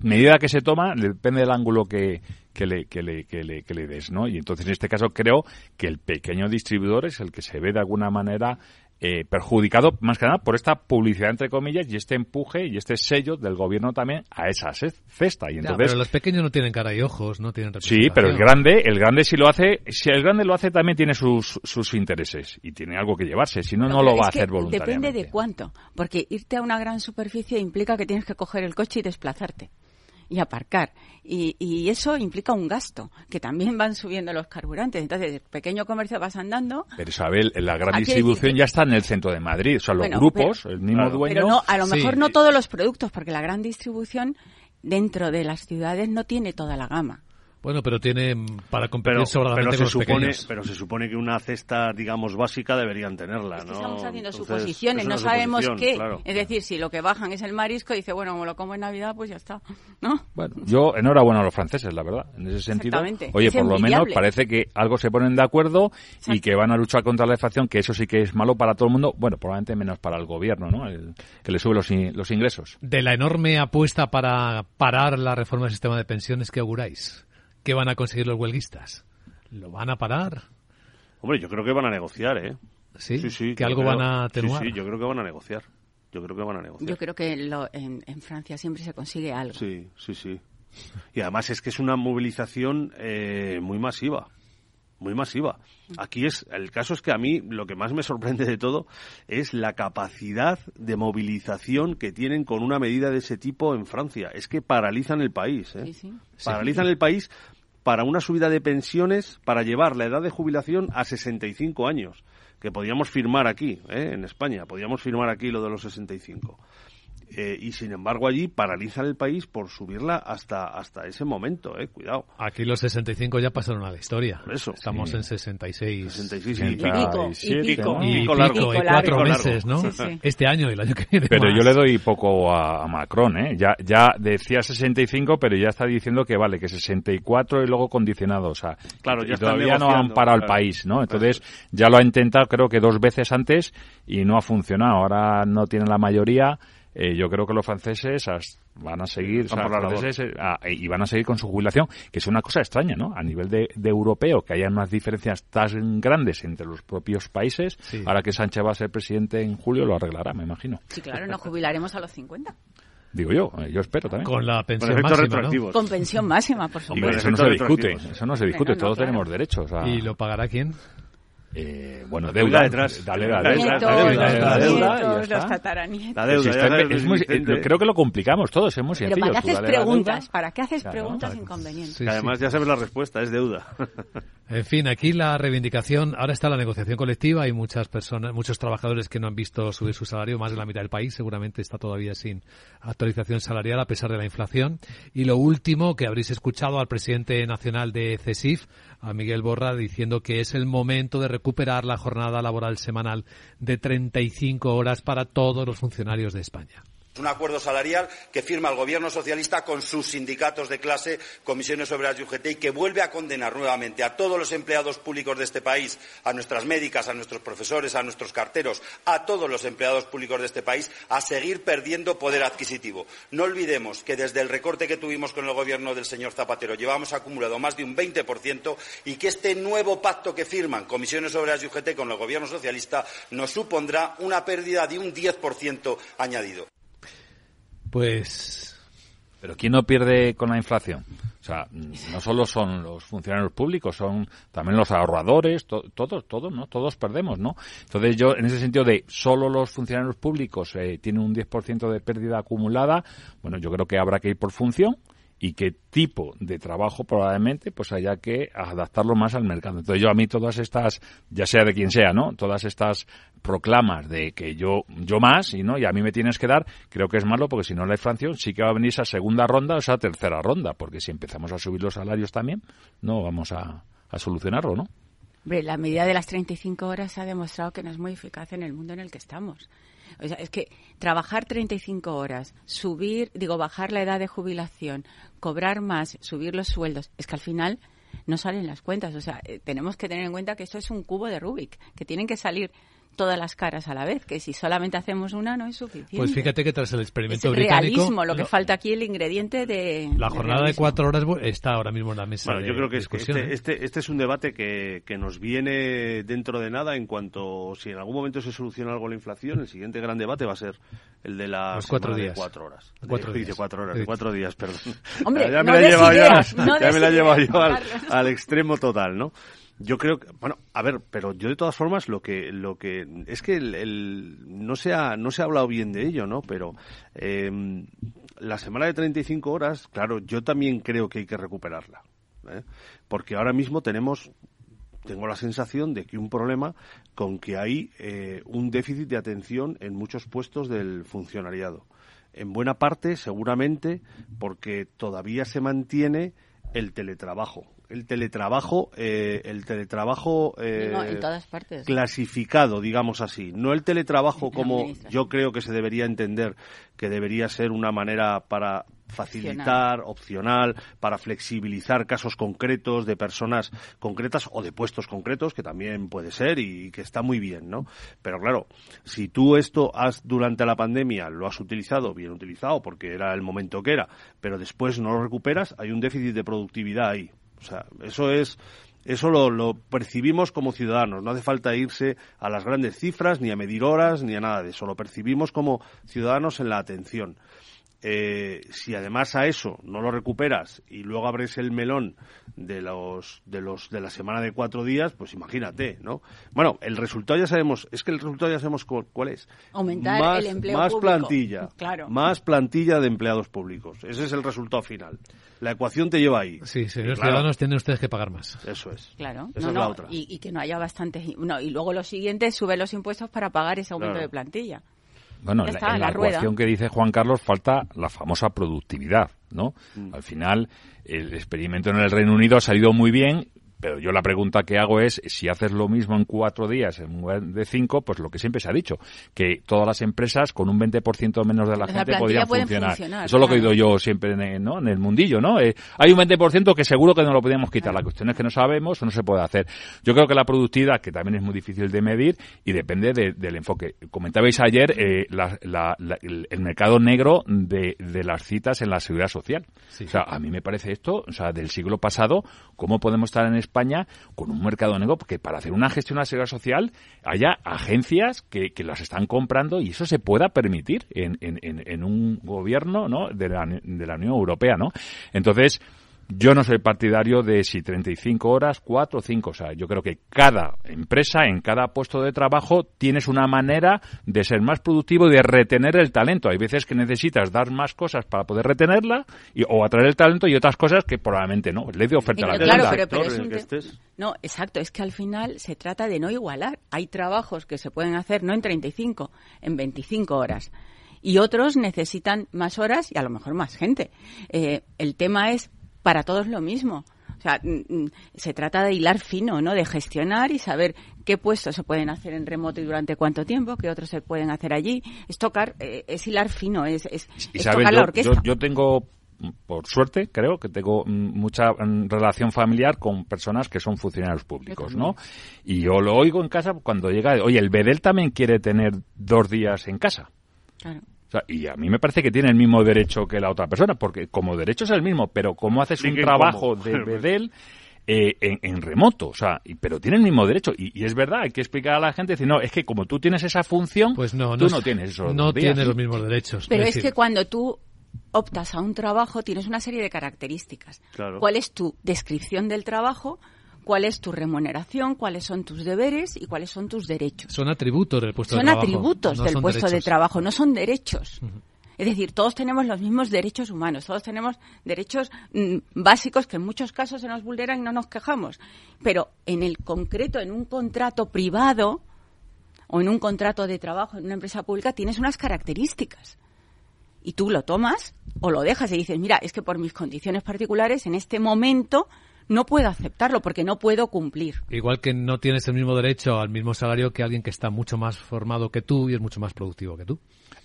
medida que se toma depende del ángulo que, que, le, que, le, que, le, que le des, ¿no? Y entonces en este caso creo que el pequeño distribuidor es el que se ve de alguna manera eh, perjudicado más que nada por esta publicidad entre comillas y este empuje y este sello del gobierno también a esa ce- cesta. Y Ya, entonces pero los pequeños no tienen cara y ojos, no tienen Sí, pero el grande, el grande si lo hace, si el grande lo hace también tiene sus, sus intereses y tiene algo que llevarse, si no, no lo va a hacer voluntariamente. Depende de cuánto, porque irte a una gran superficie implica que tienes que coger el coche y desplazarte y aparcar. Y, y eso implica un gasto, que también van subiendo los carburantes. Entonces, el pequeño comercio vas andando. Pero Isabel, la gran distribución ya está en el centro de Madrid, o sea, los Bueno, grupos, pero- el mismo dueño. Pero no, a lo Sí. mejor no todos los productos, porque la gran distribución dentro de las ciudades no tiene toda la gama. Bueno, pero tienen para competir Pero, sobradamente pero se con los supone, pequeños. pero se supone que una cesta, digamos, básica deberían tenerla, Es que ¿no? estamos haciendo Entonces, suposiciones, es no sabemos qué. claro. Es decir, si lo que bajan es el marisco, dice, bueno, como lo como en Navidad, pues ya está. ¿No? Bueno, yo enhorabuena a los franceses, la verdad, en ese sentido. Exactamente. Oye, Es por lo menos parece que algo se ponen de acuerdo y que van a luchar contra la deflación, que eso sí que es malo para todo el mundo, bueno, probablemente menos para el gobierno, ¿no? El- que le sube los, los ingresos. De la enorme apuesta para parar la reforma del sistema de pensiones, ¿qué auguráis? ¿Qué van a conseguir los huelguistas? ¿Lo van a parar? Hombre, yo creo que van a negociar, ¿eh? ¿Sí? sí. ¿Que algo creo- van a atenuar? Sí, sí, yo creo que van a negociar. Yo creo que van a negociar. Yo creo que lo- en, en Francia siempre se consigue algo. Sí, sí, sí. Y además es que es una movilización eh, muy masiva. Muy masiva. Aquí es, el caso es que a mí lo que más me sorprende de todo es la capacidad de movilización que tienen con una medida de ese tipo en Francia. Es que paralizan el país, ¿eh? Sí, sí. Paralizan el país para una subida de pensiones, para llevar la edad de jubilación a 65 años, que podíamos firmar aquí, ¿eh? en España, podíamos firmar aquí lo de los 65. Eh, y sin embargo allí paralizan el país por subirla hasta hasta ese momento, eh, cuidado. Aquí los 65 ya pasaron a la historia. Por eso. Estamos Sí. en 66. 66 y y pico, y pico, Y pico pico, largo. y Pico cuatro largo. meses, ¿no? Sí, sí. Este año y el año que viene Pero más. yo le doy poco a, a Macron, ¿eh? Ya, ya decía 65, pero ya está diciendo que vale, que 64 y luego condicionado, o sea, Claro, ya todavía no han parado el país, ¿no? Entonces, ya lo ha intentado creo que dos veces antes y no ha funcionado. Ahora no tienen la mayoría. Eh, yo creo que los franceses as- van a seguir, o sea, franceses, ah, y van a seguir con su jubilación, que es una cosa extraña, ¿no? A nivel de, de europeo, que haya unas diferencias tan grandes entre los propios países. Ahora que Sánchez va a ser presidente en julio, lo arreglará, me imagino. Sí, claro, nos jubilaremos a los 50. Digo yo, eh, yo espero también. Con la pensión efectos máxima. Con pensión máxima, por supuesto. Hombre, eso no se discute, eso no se discute, Bueno, no, todos claro. tenemos derechos. a- ¿Y lo pagará quién? Eh, bueno, deuda. detrás. Dale la La deuda. nietos, la deuda, los tataranietos. La deuda, creo que lo complicamos todos, muy Pero. ¿para qué haces dale preguntas? ¿Para qué haces Claro, preguntas inconvenientes? Que además ya sabes la respuesta, es deuda. En fin, aquí la reivindicación, ahora está la negociación colectiva, hay muchas personas, muchos trabajadores que no han visto subir su salario, más de la mitad del país seguramente está todavía sin actualización salarial a pesar de la inflación. Y lo último, que habréis escuchado al presidente nacional de CESIF, a Miguel Borra, diciendo que es el momento de recuperar la jornada laboral semanal de 35 horas para todos los funcionarios de España. Es un acuerdo salarial que firma el gobierno socialista con sus sindicatos de clase, comisiones obreras y UGT, y que vuelve a condenar nuevamente a todos los empleados públicos de este país, a nuestras médicas, a nuestros profesores, a nuestros carteros, a todos los empleados públicos de este país, a seguir perdiendo poder adquisitivo. No olvidemos que desde el recorte que tuvimos con el gobierno del señor Zapatero llevamos acumulado más de un 20% y que este nuevo pacto que firman comisiones obreras y UGT con el gobierno socialista nos supondrá una pérdida de un 10% añadido. Pues Pero ¿quién no pierde con la inflación? O sea, no solo son los funcionarios públicos, son también los ahorradores, to- todos, todos, ¿no? Todos perdemos, ¿no? Entonces yo, en ese sentido de solo los funcionarios públicos eh, tienen un 10% de pérdida acumulada, bueno, yo creo que habrá que ir por función y qué tipo de trabajo probablemente pues haya que adaptarlo más al mercado. Entonces yo a mí todas estas, ya sea de quien sea, ¿no? Todas estas proclamas de que yo yo más y no y a mí me tienes que dar, creo que es malo porque si no la inflación sí que va a venir esa segunda ronda o esa tercera ronda, porque si empezamos a subir los salarios también, no vamos a, a solucionarlo, ¿no? Hombre, la medida de las 35 horas ha demostrado que no es muy eficaz en el mundo en el que estamos. O sea, es que trabajar 35 horas, subir, digo, bajar la edad de jubilación, cobrar más, subir los sueldos, es que al final no salen las cuentas. O sea, eh, tenemos que tener en cuenta que esto es un cubo de Rubik, que tienen que salir todas las caras a la vez, que si solamente hacemos una no es suficiente. Pues fíjate que tras el es experimento el británico, realismo, lo que falta aquí el ingrediente de la jornada de cuatro horas está ahora mismo en la mesa. Bueno, de yo creo que, es que discusión, este, ¿eh? este, este es un debate que, que nos viene dentro de nada en cuanto si en algún momento se soluciona algo la inflación, el siguiente gran debate va a ser el de la Los cuatro días. de cuatro horas. Cuatro De- días. cuatro horas, de cuatro días, perdón. Hombre, ya me no la he llevado yo, no ya des me la he llevado ideas, yo al, Carlos. al extremo total, ¿no? Yo creo que, bueno, a ver, pero yo de todas formas lo que, lo que, es que el, no se ha, no se ha hablado bien de ello, ¿no? Pero, eh, la semana de 35 horas, claro, yo también creo que hay que recuperarla. ¿eh? Porque ahora mismo tenemos, tengo la sensación de que un problema con que hay eh, un déficit de atención en muchos puestos del funcionariado. En buena parte, seguramente, porque todavía se mantiene el teletrabajo. El teletrabajo, eh, el teletrabajo eh, No, en todas partes. clasificado, digamos así. No el teletrabajo como yo creo que se debería entender, que debería ser una manera para facilitar, opcional, para flexibilizar casos concretos de personas concretas o de puestos concretos, que también puede ser y que está muy bien, ¿no? Pero claro, si tú esto has durante la pandemia lo has utilizado, bien utilizado, porque era el momento que era, pero después no lo recuperas, hay un déficit de productividad ahí. O sea, eso es eso lo, lo percibimos como ciudadanos. No hace falta irse a las grandes cifras, ni a medir horas, ni a nada de eso. Lo percibimos como ciudadanos en la atención. Eh, si además a eso no lo recuperas y luego abres el melón de los de los de la semana de cuatro días, pues imagínate, ¿no? Bueno, el resultado ya sabemos, es que el resultado ya sabemos cu- cuál es. Aumentar más, el empleo más público. plantilla, Claro. más plantilla de empleados públicos. Ese es el resultado final. La ecuación te lleva ahí. Sí, señores Claro. ciudadanos, tienen ustedes que pagar más. Eso es. Claro, Esa no, es la no, otra. Y, y que no haya bastantes. No, y luego lo siguiente, sube los impuestos para pagar ese aumento Claro. de plantilla. Bueno, en, la, ecuación que dice Juan Carlos falta la famosa productividad, ¿no? Mm. Al final, el experimento en el Reino Unido ha salido muy bien pero yo la pregunta que hago es, si haces lo mismo en cuatro días en lugar de cinco, pues lo que siempre se ha dicho, que todas las empresas con un 20% menos de la, gente podrían funcionar. Eso es lo que he oído yo siempre en, ¿no? en el mundillo, ¿no? Eh, hay un 20% que seguro que no lo podíamos quitar. La cuestión es que no sabemos o no se puede hacer. Yo creo que la productividad, que también es muy difícil de medir y depende del enfoque. Comentabais ayer eh, el, mercado negro de, las citas en la seguridad social. O sea, a mí me parece esto, o sea, del siglo pasado, ¿cómo podemos estar en España con un mercado negro que para hacer una gestión de la seguridad social haya agencias que, que las están comprando y eso se pueda permitir en, en, en un gobierno ¿no? de, la, de la Unión Europea, ¿no? Entonces, yo no soy partidario de si 35 horas, 4 o 5. O sea, yo creo que cada empresa, en cada puesto de trabajo, tienes una manera de ser más productivo y de retener el talento. Hay veces que necesitas dar más cosas para poder retenerla y, o atraer el talento y otras cosas que probablemente no. Ley de oferta a la Claro, pero, es un No, exacto. Es que al final se trata de no igualar. Hay trabajos que se pueden hacer no en 35, en 25 horas y otros necesitan más horas y a lo mejor más gente. Eh, el tema es para todos lo mismo. O sea, mm, mm, se trata de hilar fino, ¿no? De gestionar y saber qué puestos se pueden hacer en remoto y durante cuánto tiempo, qué otros se pueden hacer allí. Es tocar, eh, es hilar fino, es, es, tocar la orquesta. Yo, tengo por suerte, creo que tengo mm, mucha relación familiar con personas que son funcionarios públicos, ¿no? Y yo lo oigo en casa cuando llega, oye, el Bedel también quiere tener dos días en casa. Claro y a mí me parece que tiene el mismo derecho que la otra persona, porque como derecho es el mismo, pero como haces un trabajo de bedel eh, en, remoto, o sea, pero tiene el mismo derecho. Y, es verdad, hay que explicar a la gente, decir, no, es que como tú tienes esa función, pues no, tú no, tienes eso. No tienes los mismos derechos. Pero es, que cuando tú optas a un trabajo, tienes una serie de características. ¿Cuál es tu descripción del trabajo? Cuál es tu remuneración, cuáles son tus deberes y cuáles son tus derechos. Son atributos del puesto de trabajo. Son atributos del puesto de trabajo, no son derechos. Es decir, todos tenemos los mismos derechos humanos, todos tenemos derechos mm, básicos que en muchos casos se nos vulneran y no nos quejamos. Pero en el concreto, en un contrato privado o en un contrato de trabajo en una empresa pública, tienes unas características. Y tú lo tomas o lo dejas y dices, mira, es que por mis condiciones particulares, en este momento no puedo aceptarlo porque no puedo cumplir. Igual que no tienes el mismo derecho al mismo salario que alguien que está mucho más formado que tú y es mucho más productivo que tú.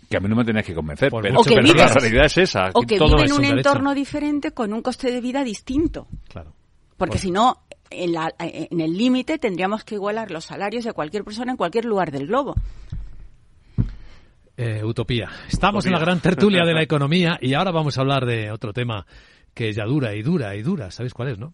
Que a mí no me tenías que convencer, pero, o que la realidad es esa. O que vive en un, entorno diferente con un coste de vida distinto. Claro. Porque si no, en, en el límite tendríamos que igualar los salarios de cualquier persona en cualquier lugar del globo. Eh, utopía. Estamos en la gran tertulia de la economía y ahora vamos a hablar de otro tema que ya dura y dura y dura. ¿Sabéis cuál es, no?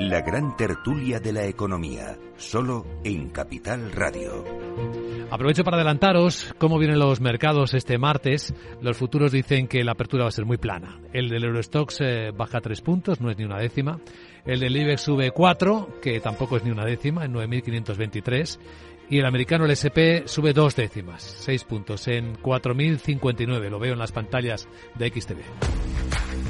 La gran tertulia de la economía, solo en Capital Radio. Aprovecho para adelantaros cómo vienen los mercados este martes. Los futuros dicen que la apertura va a ser muy plana. El del Eurostox eh, baja tres puntos, no es ni una décima. El del IBEX sube cuatro, que tampoco es ni una décima, en 9.523. Y el americano, el SP, sube dos décimas, seis puntos, en 4.059. Lo veo en las pantallas de XTV.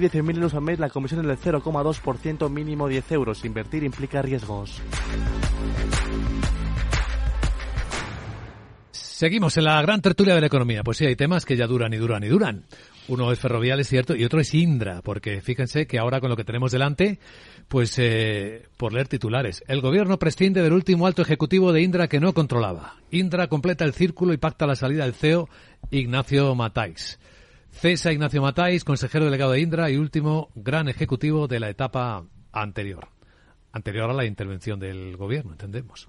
de 100.000 euros al mes, la comisión es del 0,2% mínimo 10 euros. Invertir implica riesgos. Seguimos en la gran tertulia de la economía. Pues sí, hay temas que ya duran y duran y duran. Uno es ferrovial, es cierto, y otro es Indra, porque fíjense que ahora con lo que tenemos delante, pues eh, por leer titulares, el gobierno prescinde del último alto ejecutivo de Indra que no controlaba. Indra completa el círculo y pacta la salida del CEO Ignacio Matáis. Cesa Ignacio Matáis, consejero delegado de Indra y último gran ejecutivo de la etapa anterior. Anterior a la intervención del gobierno, entendemos.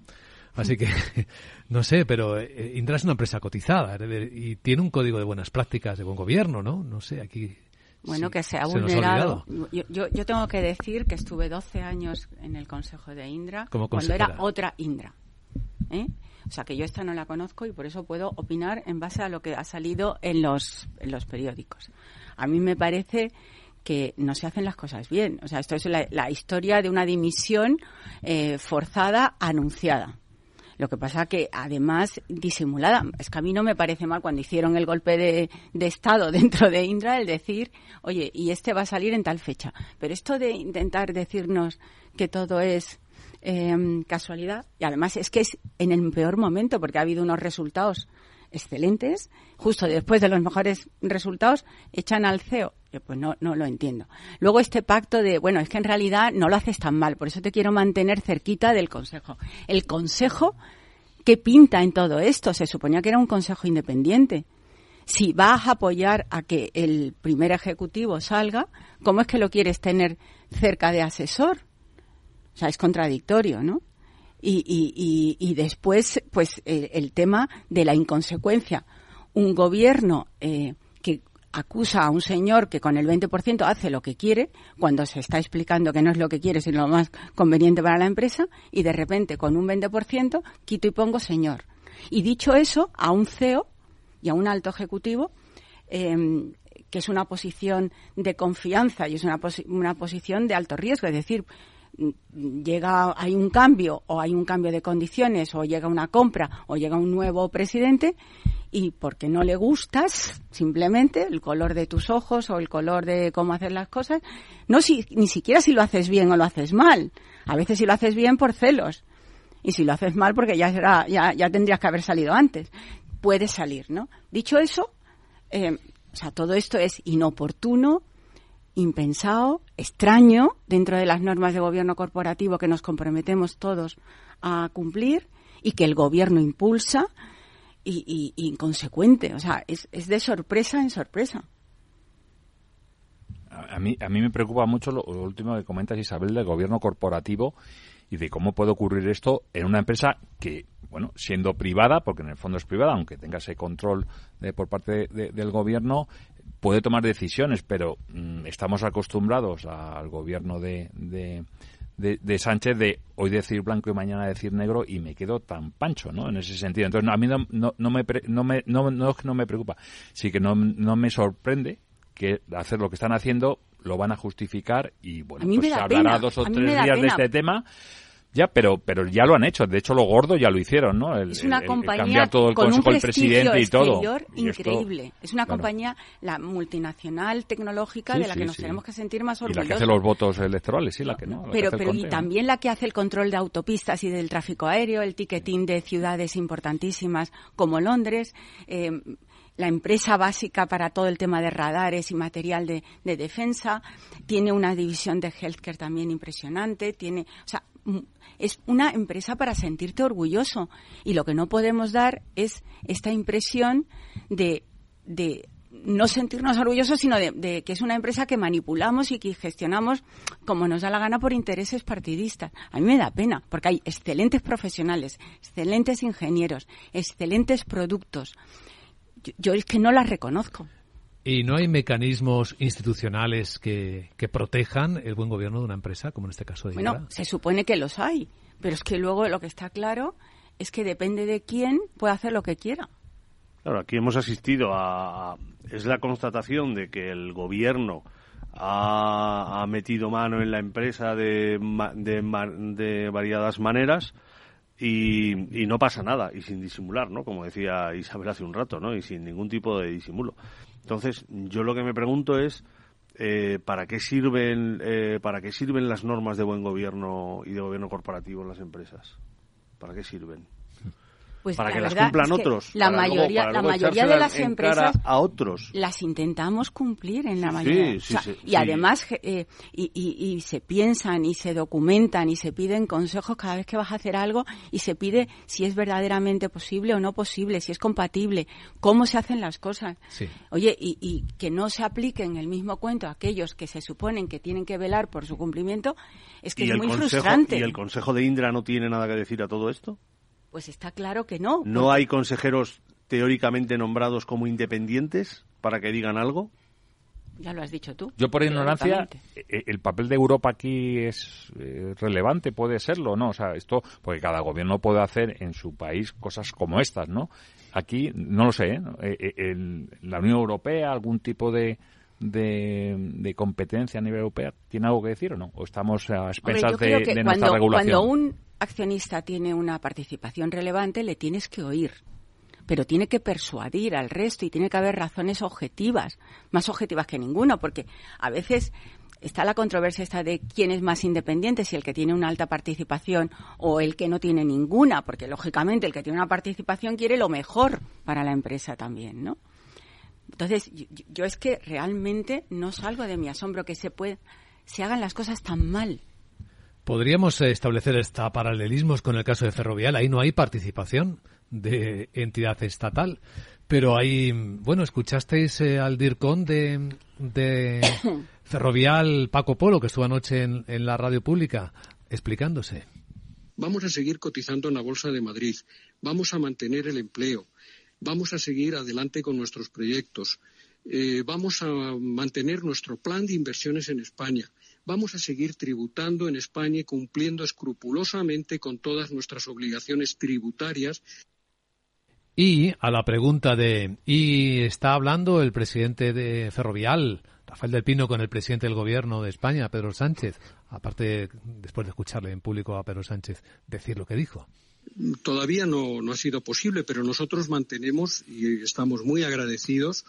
Así que, no sé, pero eh, Indra es una empresa cotizada y tiene un código de buenas prácticas de buen gobierno, ¿no? No sé, aquí. Bueno, que se ha vulnerado. yo, yo, tengo que decir que estuve 12 años en el Consejo de Indra cuando era otra Indra. ¿eh? O sea, que yo esta no la conozco y por eso puedo opinar en base a lo que ha salido en los, en los periódicos. A mí me parece que no se hacen las cosas bien. O sea, esto es la, historia de una dimisión eh, forzada, anunciada. Lo que pasa que, además, disimulada. Es que a mí no me parece mal cuando hicieron el golpe de, Estado dentro de Indra el decir, oye, y este va a salir en tal fecha. Pero esto de intentar decirnos que todo es em, casualidad, y además es que es en el peor momento, porque ha habido unos resultados excelentes, justo después de los mejores resultados, echan al CEO. Yo pues no, no lo entiendo. Luego este pacto de, bueno, es que en realidad no lo haces tan mal, por eso te quiero mantener cerquita del Consejo. El Consejo, ¿qué pinta en todo esto? Se suponía que era un Consejo independiente. Si vas a apoyar a que el primer ejecutivo salga, ¿cómo es que lo quieres tener cerca de asesor? O sea, es contradictorio, ¿no? Y, y, y, después, pues, el, tema de la inconsecuencia. Un gobierno eh, que acusa a un señor que con el 20% hace lo que quiere, cuando se está explicando que no es lo que quiere, sino lo más conveniente para la empresa, y de repente con un 20% quito y pongo señor. Y dicho eso, a un CEO y a un alto ejecutivo, em, que es una posición de confianza y es una, una posición de alto riesgo, es decir, llega hay un cambio o hay un cambio de condiciones o llega una compra o llega un nuevo presidente y porque no le gustas simplemente el color de tus ojos o el color de cómo hacer las cosas, no si, ni siquiera si lo haces bien o lo haces mal. A veces si lo haces bien por celos y si lo haces mal porque ya será, ya, ya tendrías que haber salido antes. Puede salir, ¿no? Dicho eso, eh, o sea, todo esto es inoportuno, impensado, extraño dentro de las normas de gobierno corporativo que nos comprometemos todos a cumplir y que el gobierno impulsa y, inconsecuente. O sea, es, de sorpresa en sorpresa. A mí, a mí me preocupa mucho lo, último que comentas, Isabel, del gobierno corporativo y de cómo puede ocurrir esto en una empresa que, bueno, siendo privada, porque en el fondo es privada, aunque tenga ese control de, por parte del gobierno, puede tomar decisiones, pero mm, estamos acostumbrados al gobierno de, de, Sánchez de hoy decir blanco y mañana decir negro y me quedo tan pancho, ¿no? En ese sentido. Entonces, a mí no, no, no me, no, me, no, no, no me preocupa, sí que no, no me sorprende que hacer lo que están haciendo lo van a justificar y bueno, pues se hablará dos o tres días de este tema ya, pero, pero ya lo han hecho. De hecho, lo gordo ya lo hicieron, ¿no? es una compañía todo el con un presidente y todo. increíble. es una compañía, la multinacional tecnológica de la que nos tenemos que sentir más orgullosos. Y la que hace los votos electorales, sí, la que no. pero, pero y también la que hace el control de autopistas y del tráfico aéreo, el ticketing de ciudades importantísimas como Londres. Eh, la empresa básica para todo el tema de radares y material de, de, defensa, tiene una división de healthcare también impresionante, tiene, o sea, es una empresa para sentirte orgulloso. Y lo que no podemos dar es esta impresión de, de no sentirnos orgullosos, sino de, que es una empresa que manipulamos y que gestionamos como nos da la gana por intereses partidistas. A mí me da pena, porque hay excelentes profesionales, excelentes ingenieros, excelentes productos. yo es que no las reconozco. ¿Y no hay mecanismos institucionales que, que, protejan el buen gobierno de una empresa, como en este caso de Bueno, se supone que los hay, pero es que luego lo que está claro es que depende de quién puede hacer lo que quiera. Claro, aquí hemos asistido a... Es la constatación de que el gobierno ha, metido mano en la empresa de, de, de variadas maneras y, y, no pasa nada, y sin disimular, ¿no? Como decía Isabel hace un rato, ¿no? Y sin ningún tipo de disimulo. Entonces, yo lo que me pregunto es eh, para qué sirven eh, para qué sirven las normas de buen gobierno y de gobierno corporativo en las empresas. ¿Para qué sirven? Pues para la que las cumplan es que otros. La luego- mayoría, la mayoría de las empresas a otros. las intentamos cumplir en la mayoría. sí, O sea, sí, y además eh, y, y- y se piensan y se documentan y se piden consejos cada vez que vas a hacer algo y se pide si es verdaderamente posible o no posible, si es compatible, cómo se hacen las cosas. Oye, y, y que no se apliquen el mismo cuento a aquellos que se suponen que tienen que velar por su cumplimiento, es que ¿Y es muy consejo, frustrante. ¿Y el Consejo de Indra no tiene nada que decir a todo esto? Pues está claro que no. ¿No hay consejeros teóricamente nombrados como independientes para que digan algo? Ya lo has dicho tú. Yo por ignorancia, eh, el papel de Europa aquí es eh, relevante, puede serlo, ¿no? O sea, esto, porque cada gobierno puede hacer en su país cosas como estas, ¿no? Aquí, no lo sé, ¿eh? En la Unión Europea, algún tipo de, de, de competencia a nivel europeo, ¿tiene algo que decir o no? ¿O estamos a Hombre, expensas de, creo que de cuando, nuestra regulación? cuando un accionista tiene una participación relevante, le tienes que oír. Pero tiene que persuadir al resto y tiene que haber razones objetivas, más objetivas que ninguna, porque a veces está la controversia esta de quién es más independiente, si el que tiene una alta participación o el que no tiene ninguna, porque lógicamente el que tiene una participación quiere lo mejor para la empresa también, ¿no? Entonces, yo, yo es que realmente no salgo de mi asombro que se puede, se hagan las cosas tan mal. Podríamos eh, establecer esta paralelismos con el caso de Ferrovial. Ahí no hay participación de entidad estatal. Pero ahí, bueno, escuchasteis eh, al DIRCON de, de Ferrovial Paco Polo, que estuvo anoche en, en la radio pública, explicándose. Vamos a seguir cotizando en la Bolsa de Madrid. Vamos a mantener el empleo. Vamos a seguir adelante con nuestros proyectos. Eh, vamos a mantener nuestro plan de inversiones en España. Vamos a seguir tributando en España y cumpliendo escrupulosamente con todas nuestras obligaciones tributarias Y a la pregunta de, ¿y está hablando el presidente de Ferrovial, Rafael del Pino, con el presidente del gobierno de España, Pedro Sánchez? Aparte, después de escucharle en público a Pedro Sánchez decir lo que dijo. Todavía no, no ha sido posible, pero nosotros mantenemos y estamos muy agradecidos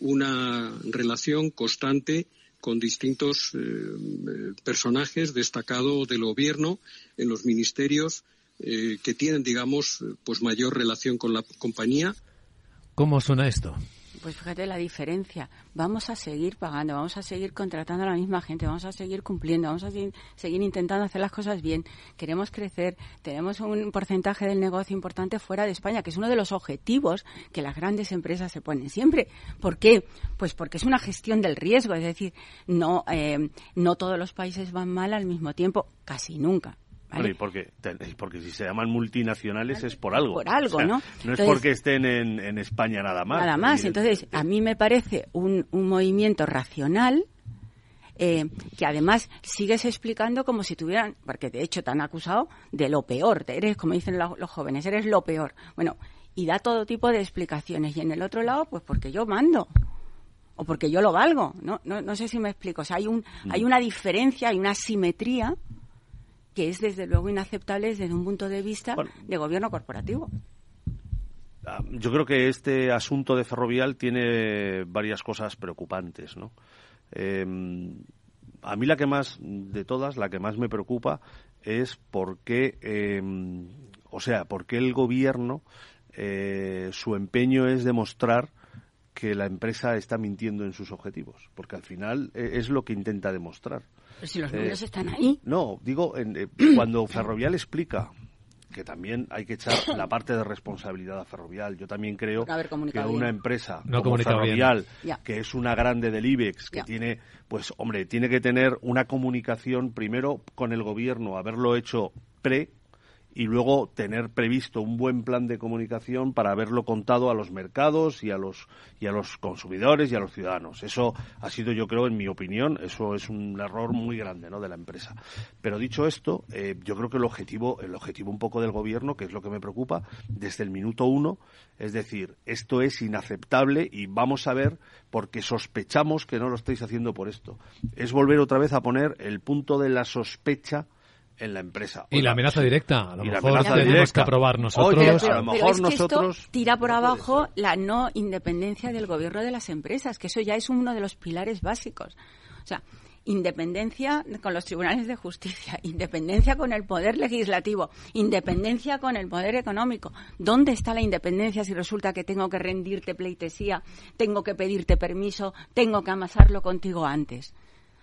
una relación constante con distintos eh, personajes destacados del gobierno en los ministerios eh, que tienen, digamos, pues mayor relación con la compañía. ¿Cómo suena esto? Pues fíjate la diferencia. Vamos a seguir pagando, vamos a seguir contratando a la misma gente, vamos a seguir cumpliendo, vamos a seguir, seguir intentando hacer las cosas bien. Queremos crecer, tenemos un porcentaje del negocio importante fuera de España, que es uno de los objetivos que las grandes empresas se ponen siempre. ¿Por qué? Pues porque es una gestión del riesgo, es decir, no, eh, no todos los países van mal al mismo tiempo, casi nunca. Bueno, y porque, y porque si se llaman multinacionales es por algo. Por algo, O sea, ¿no? No es porque estén en, en España nada más. Nada más. Entonces, a mí me parece un, un movimiento racional eh, que además sigues explicando como si tuvieran, porque de hecho te han acusado de lo peor, eres, como dicen lo- los jóvenes, eres lo peor. Bueno, y da todo tipo de explicaciones. Y en el otro lado, pues porque yo mando. O porque yo lo valgo. No, no, no sé si me explico. O sea, hay, un, hay una diferencia, hay una simetría que es desde luego inaceptable desde un punto de vista de gobierno corporativo. Ah, Yo creo que este asunto de Ferrovial tiene varias cosas preocupantes, ¿no? Eh, a mí la que más, de todas, la que más me preocupa es por qué, eh, o sea, por qué el gobierno, eh, su empeño es demostrar que la empresa está mintiendo en sus objetivos, porque al final es lo que intenta demostrar. Pero si los Eh, números están ahí. No, digo, en, eh, cuando Ferrovial explica que también hay que echar la parte de responsabilidad a Ferrovial. Yo también creo que una bien. empresa No como bien. Ferrovial, Ya. que es una grande del IBEX, que Ya. tiene, pues hombre, tiene que tener una comunicación primero con el gobierno, haberlo hecho pre y luego tener previsto un buen plan de comunicación para haberlo contado a los mercados y a los y a los consumidores y a los ciudadanos. Eso ha sido, yo creo, en mi opinión, eso es un error muy grande, ¿no? De la empresa. Pero dicho esto, eh, yo creo que el objetivo, el objetivo un poco del gobierno, que es lo que me preocupa, desde el minuto uno, es decir, esto es inaceptable y vamos a ver porque sospechamos que no lo estáis haciendo por esto. Es volver otra vez a poner el punto de la sospecha en la empresa. Y la amenaza directa. A lo la mejor tenemos directa. que aprobar Oye, nosotros. a lo Pero mejor es que nosotros esto tira por abajo la no independencia del gobierno de las empresas, que eso ya es uno de los pilares básicos. O sea, independencia con los tribunales de justicia, independencia con el poder legislativo, independencia con el poder económico. ¿Dónde está la independencia si resulta que tengo que rendirte pleitesía, tengo que pedirte permiso, tengo que amasarlo contigo antes?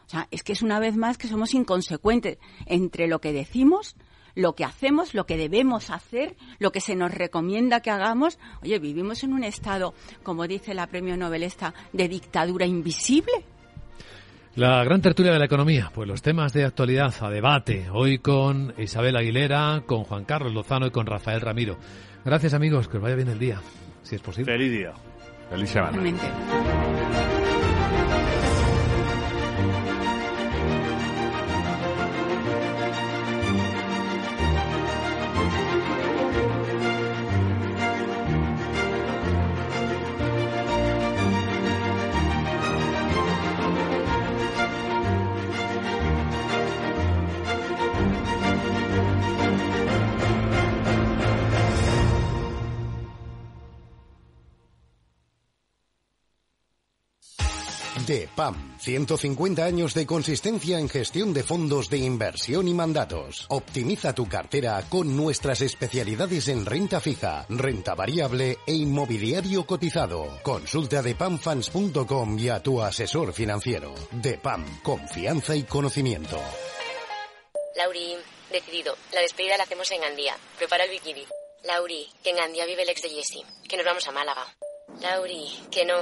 O sea, es que es una vez más que somos inconsecuentes entre lo que decimos lo que hacemos, lo que debemos hacer, lo que se nos recomienda que hagamos. Oye, vivimos en un estado, como dice la premio novelista, de dictadura invisible. La gran tertulia de la economía, pues los temas de actualidad a debate, hoy con Isabel Aguilera, con Juan Carlos Lozano y con Rafael Ramiro. Gracias amigos, que os vaya bien el día, si es posible. Feliz día. Feliz semana. DEPAM, 150 años de consistencia en gestión de fondos de inversión y mandatos. Optimiza tu cartera con nuestras especialidades en renta fija, renta variable e inmobiliario cotizado. Consulta depamfans.com y a tu asesor financiero. DEPAM, confianza y conocimiento. Lauri, decidido. La despedida la hacemos en Gandía. Prepara el bikini. Lauri, que en Gandía vive el ex de Jesse. Que nos vamos a Málaga. Lauri, que no,